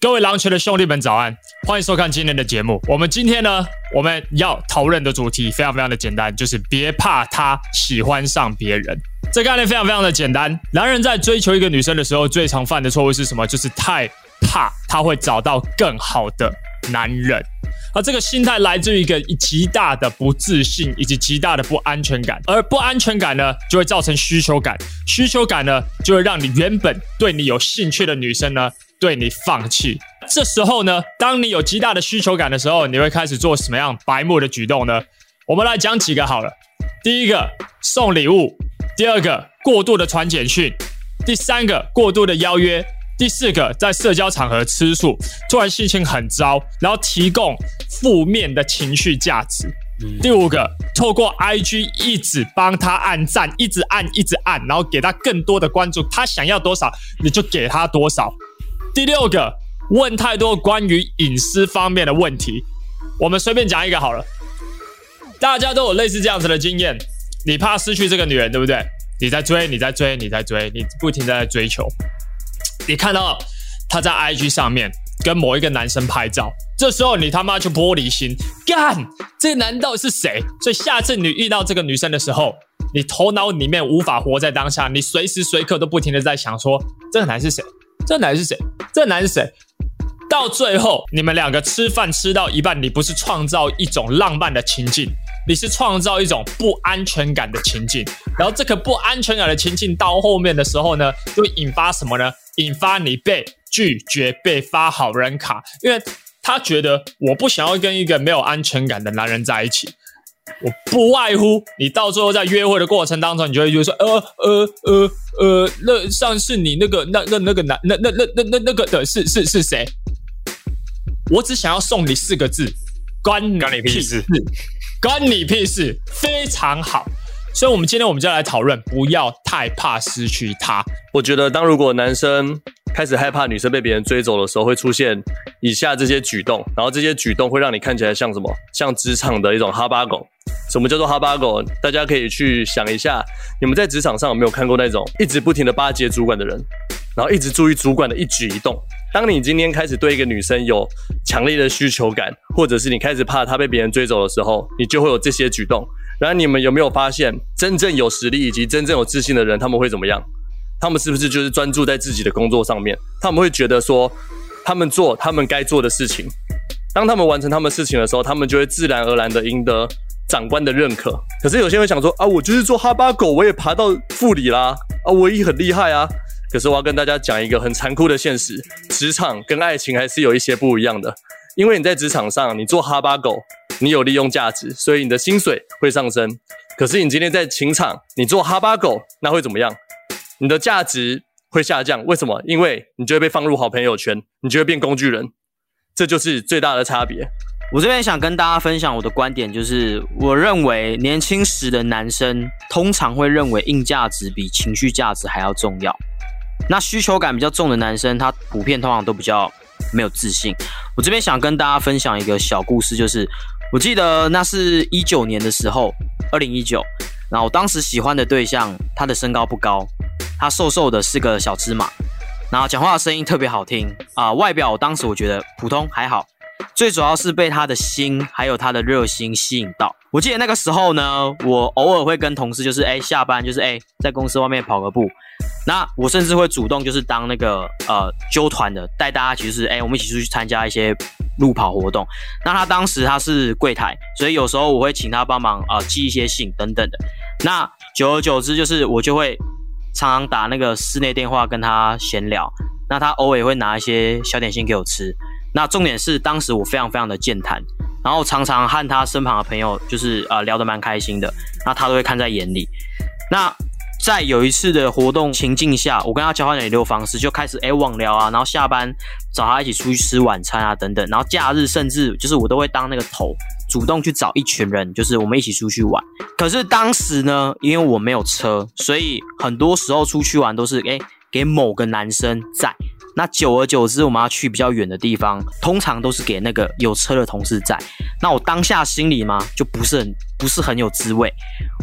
各位狼群的兄弟们，早安！欢迎收看今天的节目。我们今天呢，我们要讨论的主题非常非常的简单，就是别怕他喜欢上别人。这个概念非常非常的简单。男人在追求一个女生的时候，最常犯的错误是什么？就是太怕他会找到更好的男人。而这个心态来自于一个极大的不自信以及极大的不安全感，而不安全感呢，就会造成需求感，需求感呢，就会让你原本对你有兴趣的女生呢，对你放弃。这时候呢，当你有极大的需求感的时候，你会开始做什么样白目的举动呢？我们来讲几个好了。第一个，送礼物；第二个，过度的传简讯；第三个，过度的邀约；第四个，在社交场合吃醋，突然心情很糟，然后提供负面的情绪价值；第五个，透过 IG 一直帮他按赞，一直按，一直按，然后给他更多的关注，他想要多少，你就给他多少。第六个，问太多关于隐私方面的问题，我们随便讲一个好了。大家都有类似这样子的经验，你怕失去这个女人，对不对？你在追，你在追，你在追，你不停地在追求。你看到她在 IG 上面跟某一个男生拍照，这时候你他妈就玻璃心，干，这个男到底是谁？所以下次你遇到这个女生的时候，你头脑里面无法活在当下，你随时随刻都不停的在想说，这个男是谁？这男是谁？这男是谁？到最后，你们两个吃饭吃到一半，你不是创造一种浪漫的情境，你是创造一种不安全感的情境。然后这个不安全感的情境到后面的时候呢，就会引发什么呢？引发你被拒绝、被发好人卡，因为他觉得我不想要跟一个没有安全感的男人在一起。我不外乎你到最后在约会的过程当中，你就会觉得说，呃呃呃呃，那上次你那个那那那个男那那那那那那个的是是是谁？我只想要送你四个字，关你屁事，关你屁事，非常好。所以，我们今天我们就来讨论，不要太怕失去他。我觉得，当如果男生开始害怕女生被别人追走的时候，会出现以下这些举动，然后这些举动会让你看起来像什么？像职场的一种哈巴狗。什么叫做哈巴狗？大家可以去想一下，你们在职场上有没有看过那种一直不停的巴结主管的人，然后一直注意主管的一举一动？当你今天开始对一个女生有强烈的需求感，或者是你开始怕她被别人追走的时候，你就会有这些举动。然后你们有没有发现，真正有实力以及真正有自信的人，他们会怎么样？他们是不是就是专注在自己的工作上面？他们会觉得说，他们做他们该做的事情。当他们完成他们事情的时候，他们就会自然而然的赢得长官的认可。可是有些人想说啊，我就是做哈巴狗，我也爬到副理啦，啊，我也很厉害啊。可是我要跟大家讲一个很残酷的现实：职场跟爱情还是有一些不一样的。因为你在职场上，你做哈巴狗，你有利用价值，所以你的薪水会上升。可是你今天在情场，你做哈巴狗，那会怎么样？你的价值会下降。为什么？因为你就会被放入好朋友圈，你就会变工具人。这就是最大的差别。我这边想跟大家分享我的观点，就是我认为年轻时的男生通常会认为硬价值比情绪价值还要重要。那需求感比较重的男生，他普遍通常都比较没有自信。我这边想跟大家分享一个小故事，就是我记得那是一九年的时候，二零一九，然后我当时喜欢的对象，他的身高不高，他瘦瘦的，是个小芝麻，然后讲话的声音特别好听啊，外表当时我觉得普通还好，最主要是被他的心还有他的热心吸引到。我记得那个时候呢，我偶尔会跟同事就是哎下班就是哎在公司外面跑个步。那我甚至会主动就是当那个呃揪团的，带大家其实是哎，我们一起出去参加一些路跑活动。那他当时他是柜台，所以有时候我会请他帮忙啊、寄一些信等等的。那久而久之，就是我就会常常打那个室内电话跟他闲聊。那他偶尔会拿一些小点心给我吃。那重点是当时我非常非常的健谈，然后常常和他身旁的朋友就是、呃、聊得蛮开心的。那他都会看在眼里。那在有一次的活动情境下，我跟他交换了联络方式，就开始哎网聊啊，然后下班找他一起出去吃晚餐啊等等，然后假日甚至就是我都会当那个头，主动去找一群人，就是我们一起出去玩。可是当时呢，因为我没有车，所以很多时候出去玩都是哎给某个男生载。那久而久之，我们要去比较远的地方，通常都是给那个有车的同事载。那我当下心里嘛，就不是很不是很有滋味，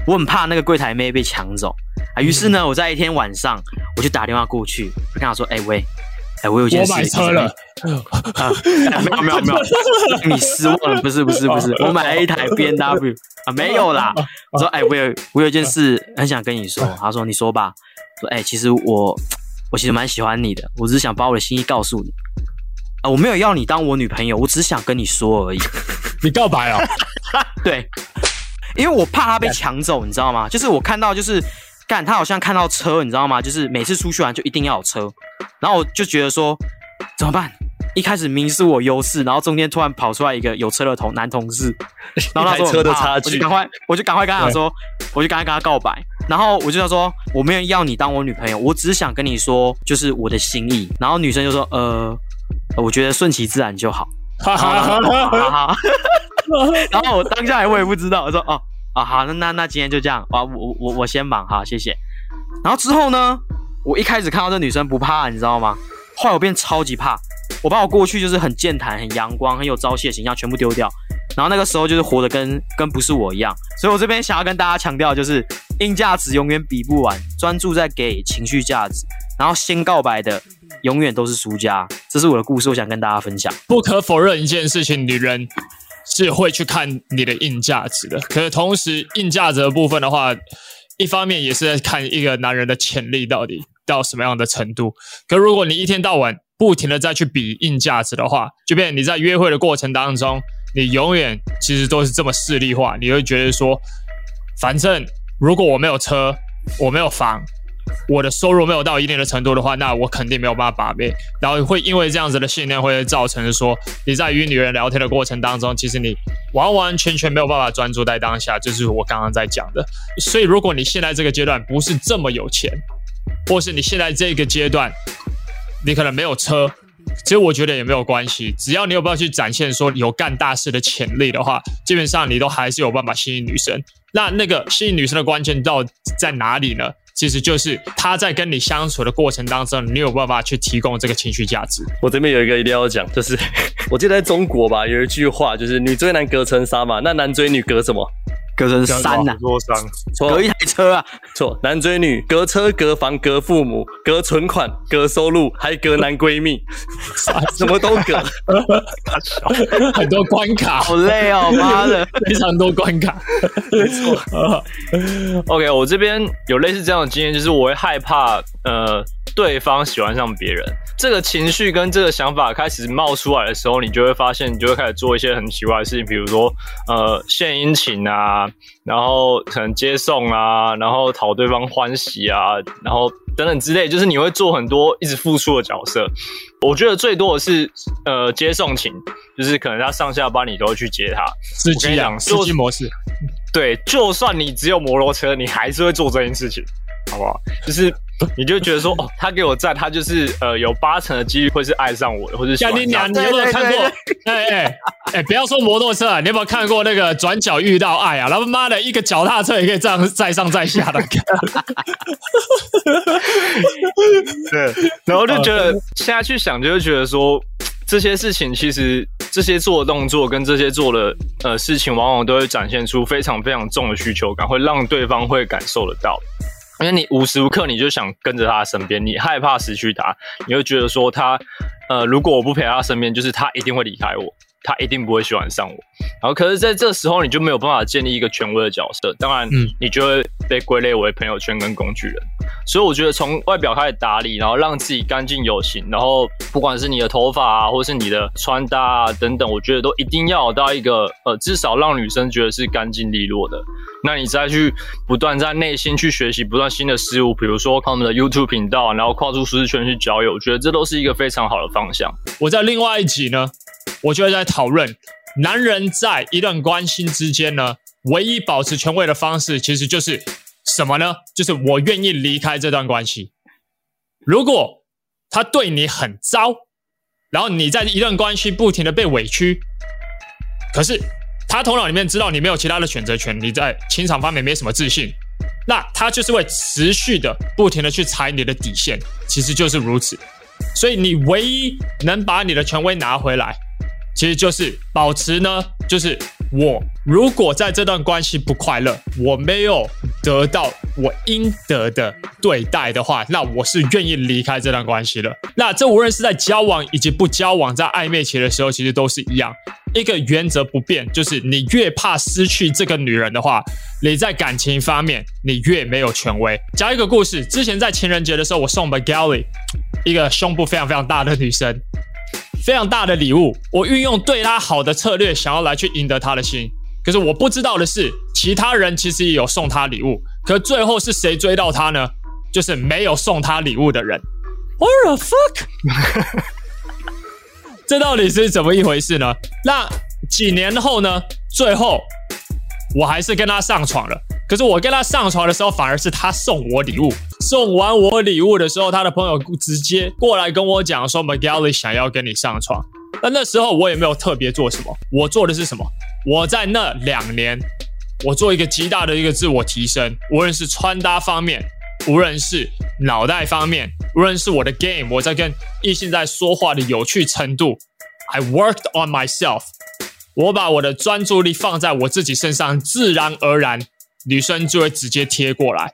我很怕那个柜台妹被抢走啊。于是呢，我在一天晚上，我就打电话过去，就跟他说：“哎、欸、喂，哎，我有件事我买车了 啊，没有没有没有，你失望了？不是不是不是，我买了一台 B N W 啊，没有啦。我说，哎，我有我有件事很想跟你说。他说，你说吧。说，哎，其实我我其实蛮喜欢你的，我只是想把我的心意告诉你。啊，我没有要你当我女朋友，我只想跟你说而已。你告白啊？对，因为我怕他被抢走，你知道吗？就是我看到就是。干，他好像看到车，你知道吗？就是每次出去玩就一定要有车，然后我就觉得说怎么办？一开始明是我优势，然后中间突然跑出来一个有车的同男同事，然后他说车的差距，我就赶快，我就赶快跟他说，我就赶快跟他告白，然后我就想说我没有要你当我女朋友，我只是想跟你说就是我的心意，然后女生就说呃，我觉得顺其自然就好，哈哈哈哈哈哈，然后我 当下我也不知道，我说哦。啊，好，那那那今天就这样，啊，我我我先忙，好，谢谢。然后之后呢，我一开始看到这女生不怕，你知道吗？后来我变超级怕，我把我过去就是很健谈、很阳光、很有朝气的形象全部丢掉，然后那个时候就是活得跟跟不是我一样。所以我这边想要跟大家强调，就是硬价值永远比不完，专注在给情绪价值，然后先告白的永远都是输家。这是我的故事，我想跟大家分享。不可否认一件事情，女人。是会去看你的硬价值的，可是同时硬价值的部分的话，一方面也是在看一个男人的潜力到底到什么样的程度。可如果你一天到晚不停的再去比硬价值的话，就变你在约会的过程当中，你永远其实都是这么势利化，你会觉得说，反正如果我没有车，我没有房。我的收入没有到一定的程度的话，那我肯定没有办法把妹，然后会因为这样子的信念，会造成说你在与女人聊天的过程当中，其实你完完全全没有办法专注在当下，就是我刚刚在讲的。所以，如果你现在这个阶段不是这么有钱，或是你现在这个阶段你可能没有车，其实我觉得也没有关系，只要你有办法去展现说有干大事的潜力的话，基本上你都还是有办法吸引女生。那那个吸引女生的关键到底在哪里呢？其实就是她在跟你相处的过程当中，你有办法去提供这个情绪价值。我这边有一个一定要讲，就是 我记得在中国吧，有一句话就是“女追男隔层纱”嘛，那男追女隔什么？隔成山呐，隔一台车啊，错，男追女隔车隔房隔父母隔存款隔收入还隔男闺蜜，什么都隔，很多关卡，好累哦，妈的，非常多关卡，没错。OK，我这边有类似这样的经验，就是我会害怕呃对方喜欢上别人。这个情绪跟这个想法开始冒出来的时候，你就会发现，你就会开始做一些很奇怪的事情，比如说，呃，献殷勤啊，然后可能接送啊，然后讨对方欢喜啊，然后等等之类，就是你会做很多一直付出的角色。我觉得最多的是，呃，接送情，就是可能他上下班你都会去接他，司机啊，司机模式。对，就算你只有摩托车，你还是会做这件事情，好不好？就是。你就觉得说哦，他给我赞，他就是呃有八成的几率会是爱上我的，或者喜欢。你娘，你有没有看过？哎哎哎，不要说摩托车啊，你有没有看过那个转角遇到爱啊？然后妈的一个脚踏车也可以这样载上载下的。对，然后就觉得现在去想，就会觉得说这些事情其实这些做的动作跟这些做的呃事情，往往都会展现出非常非常重的需求感，会让对方会感受得到。因为你无时无刻你就想跟着他身边，你害怕失去他，你会觉得说他，呃，如果我不陪他身边，就是他一定会离开我。他一定不会喜欢上我，然后可是在这时候你就没有办法建立一个权威的角色，当然，你就会被归类为朋友圈跟工具人。所以我觉得从外表开始打理，然后让自己干净有型，然后不管是你的头发啊，或是你的穿搭啊等等，我觉得都一定要有到一个呃，至少让女生觉得是干净利落的。那你再去不断在内心去学习，不断新的事物，比如说看我们的 YouTube 频道，然后跨出舒适圈去交友，我觉得这都是一个非常好的方向。我在另外一集呢。我就会在讨论，男人在一段关系之间呢，唯一保持权威的方式，其实就是什么呢？就是我愿意离开这段关系。如果他对你很糟，然后你在一段关系不停的被委屈，可是他头脑里面知道你没有其他的选择权，你在情场方面没什么自信，那他就是会持续的不停的去踩你的底线，其实就是如此。所以你唯一能把你的权威拿回来。其实就是保持呢，就是我如果在这段关系不快乐，我没有得到我应得的对待的话，那我是愿意离开这段关系的。那这无论是在交往以及不交往，在暧昧期的时候，其实都是一样。一个原则不变，就是你越怕失去这个女人的话，你在感情方面你越没有权威。讲一个故事，之前在情人节的时候，我送 Magali 一个胸部非常非常大的女生，非常大的礼物。我运用对她好的策略，想要来去赢得她的心。可是我不知道的是，其他人其实也有送她礼物，可最后是谁追到她呢？就是没有送她礼物的人。What the fuck？这到底是怎么一回事呢？那几年后呢？最后我还是跟她上床了。可是我跟她上床的时候，反而是她送我礼物。送完我礼物的时候，他的朋友直接过来跟我讲说：“Magali 想要跟你上床。”那那时候我也没有特别做什么。我做的是什么？我在那两年，我做一个极大的一个自我提升，无论是穿搭方面。无论是脑袋方面，无论是我的 game，我在跟异性在说话的有趣程度，I worked on myself。我把我的专注力放在我自己身上，自然而然，女生就会直接贴过来。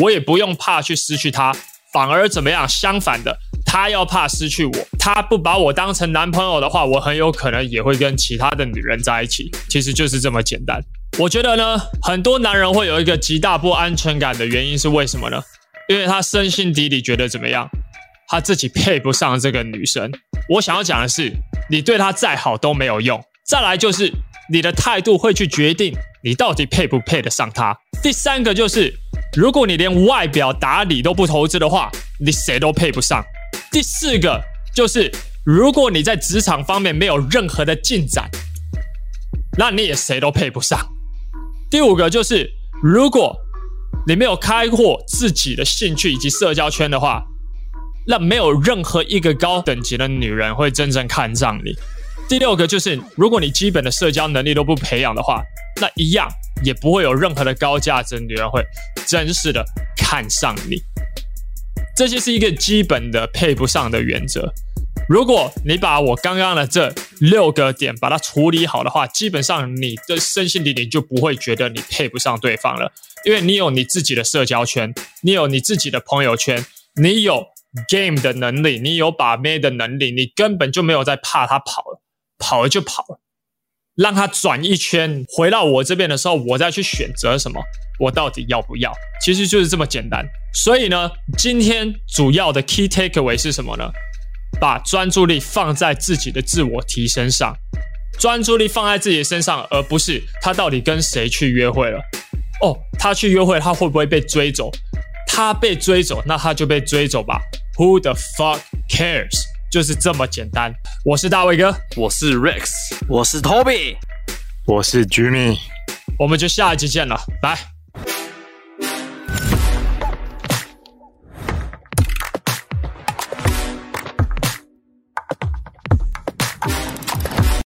我也不用怕去失去他，反而怎么样？相反的，他要怕失去我。他不把我当成男朋友的话，我很有可能也会跟其他的女人在一起。其实就是这么简单。我觉得呢，很多男人会有一个极大不安全感的原因是为什么呢？因为他深心底里觉得怎么样，他自己配不上这个女生。我想要讲的是，你对他再好都没有用。再来就是你的态度会去决定你到底配不配得上他。第三个就是，如果你连外表打理都不投资的话，你谁都配不上。第四个就是，如果你在职场方面没有任何的进展，那你也谁都配不上。第五个就是，如果你没有开阔自己的兴趣以及社交圈的话，那没有任何一个高等级的女人会真正看上你。第六个就是，如果你基本的社交能力都不培养的话，那一样也不会有任何的高价值女人会真实的看上你。这些是一个基本的配不上的原则。如果你把我刚刚的这六个点把它处理好的话，基本上你的身心里你就不会觉得你配不上对方了，因为你有你自己的社交圈，你有你自己的朋友圈，你有 game 的能力，你有把妹的能力，你根本就没有在怕他跑了，跑了就跑了，让他转一圈回到我这边的时候，我再去选择什么，我到底要不要？其实就是这么简单。所以呢，今天主要的 key takeaway 是什么呢？把专注力放在自己的自我提升上，专注力放在自己的身上，而不是他到底跟谁去约会了。哦，他去约会，他会不会被追走？他被追走，那他就被追走吧。Who the fuck cares？就是这么简单。我是大卫哥，我是 Rex，我是 Toby，我是 Jimmy，我们就下一集见了，拜。